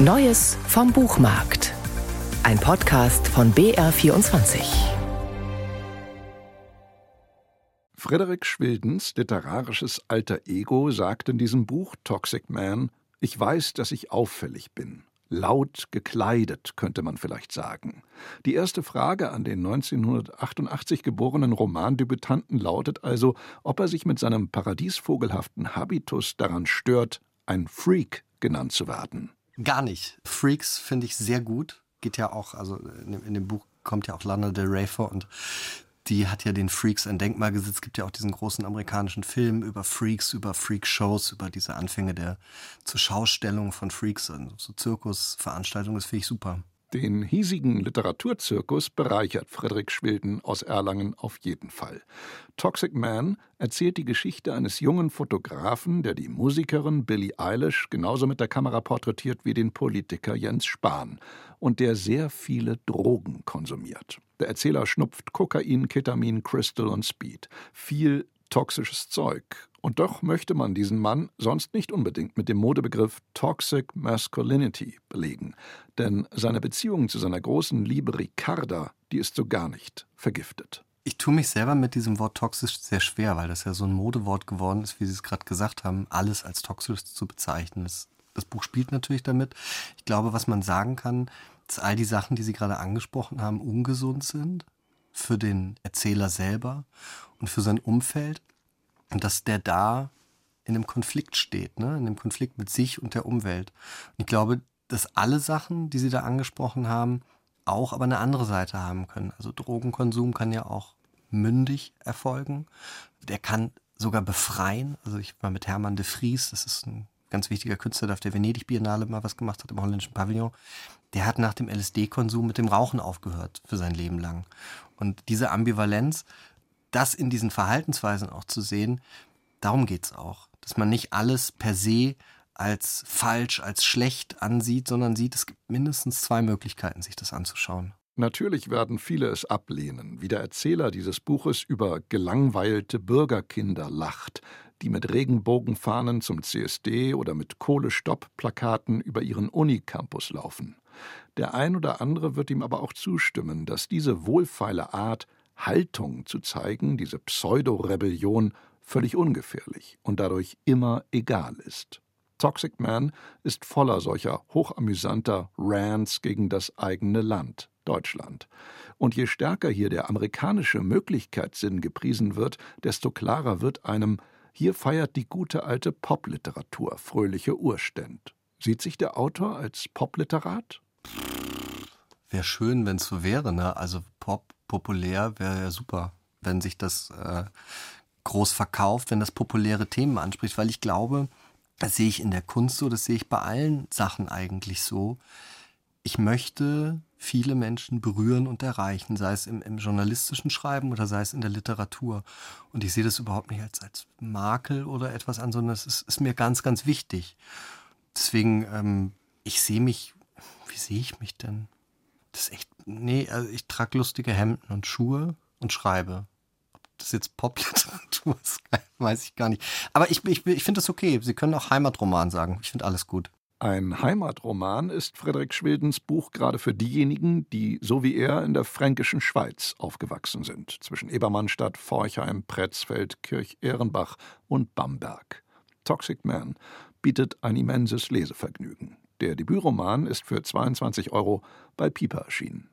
Neues vom Buchmarkt. Ein Podcast von BR24. Frederik Schwildens literarisches alter Ego sagt in diesem Buch Toxic Man, ich weiß, dass ich auffällig bin. Laut gekleidet, könnte man vielleicht sagen. Die erste Frage an den 1988 geborenen Romandebütanten lautet also, ob er sich mit seinem paradiesvogelhaften Habitus daran stört, ein Freak genannt zu werden. Gar nicht. Freaks finde ich sehr gut. Geht ja auch, also in dem, in dem Buch kommt ja auch Lana Del Rey vor und die hat ja den Freaks ein Denkmal gesetzt. Es gibt ja auch diesen großen amerikanischen Film über Freaks, über Freak-Shows, über diese Anfänge der Zuschaustellung von Freaks, und so Zirkusveranstaltungen. Das finde ich super. Den hiesigen Literaturzirkus bereichert Friedrich Schwilden aus Erlangen auf jeden Fall. Toxic Man erzählt die Geschichte eines jungen Fotografen, der die Musikerin Billie Eilish genauso mit der Kamera porträtiert wie den Politiker Jens Spahn und der sehr viele Drogen konsumiert. Der Erzähler schnupft Kokain, Ketamin, Crystal und Speed. Viel toxisches Zeug. Und doch möchte man diesen Mann sonst nicht unbedingt mit dem Modebegriff Toxic Masculinity belegen. Denn seine Beziehung zu seiner großen Liebe Ricarda, die ist so gar nicht vergiftet. Ich tue mich selber mit diesem Wort toxisch sehr schwer, weil das ja so ein Modewort geworden ist, wie Sie es gerade gesagt haben, alles als toxisch zu bezeichnen. Das, das Buch spielt natürlich damit. Ich glaube, was man sagen kann, dass all die Sachen, die Sie gerade angesprochen haben, ungesund sind für den Erzähler selber und für sein Umfeld dass der da in einem Konflikt steht, ne? in einem Konflikt mit sich und der Umwelt. Und ich glaube, dass alle Sachen, die Sie da angesprochen haben, auch aber eine andere Seite haben können. Also Drogenkonsum kann ja auch mündig erfolgen. Der kann sogar befreien. Also ich war mit Hermann de Vries, das ist ein ganz wichtiger Künstler, der auf der Venedig Biennale mal was gemacht hat im holländischen Pavillon. Der hat nach dem LSD-Konsum mit dem Rauchen aufgehört für sein Leben lang. Und diese Ambivalenz das in diesen Verhaltensweisen auch zu sehen, darum geht es auch. Dass man nicht alles per se als falsch, als schlecht ansieht, sondern sieht, es gibt mindestens zwei Möglichkeiten, sich das anzuschauen. Natürlich werden viele es ablehnen, wie der Erzähler dieses Buches über gelangweilte Bürgerkinder lacht, die mit Regenbogenfahnen zum CSD oder mit Kohlestopp-Plakaten über ihren Unicampus laufen. Der ein oder andere wird ihm aber auch zustimmen, dass diese wohlfeile Art Haltung zu zeigen, diese Pseudo-Rebellion, völlig ungefährlich und dadurch immer egal ist. Toxic Man ist voller solcher hochamüsanter Rants gegen das eigene Land, Deutschland. Und je stärker hier der amerikanische Möglichkeitssinn gepriesen wird, desto klarer wird einem, hier feiert die gute alte Popliteratur fröhliche Urständ. Sieht sich der Autor als Popliterat? Wäre schön, wenn es so wäre, ne? Also Pop populär wäre ja super, wenn sich das äh, groß verkauft, wenn das populäre Themen anspricht, weil ich glaube, das sehe ich in der Kunst so, das sehe ich bei allen Sachen eigentlich so. Ich möchte viele Menschen berühren und erreichen, sei es im, im, journalistischen Schreiben oder sei es in der Literatur. Und ich sehe das überhaupt nicht als, als Makel oder etwas an, sondern es ist, ist mir ganz, ganz wichtig. Deswegen, ähm, ich sehe mich, wie sehe ich mich denn? Das ist echt, nee, also ich trage lustige Hemden und Schuhe und schreibe. Ob das jetzt Popliteratur ist, weiß ich gar nicht. Aber ich, ich, ich finde das okay. Sie können auch Heimatroman sagen. Ich finde alles gut. Ein Heimatroman ist Frederik Schwildens Buch gerade für diejenigen, die so wie er in der fränkischen Schweiz aufgewachsen sind, zwischen Ebermannstadt, Forchheim, Pretzfeld, Kirch-Ehrenbach und Bamberg. Toxic Man bietet ein immenses Lesevergnügen. Der Debütroman ist für 22 Euro bei Piper erschienen.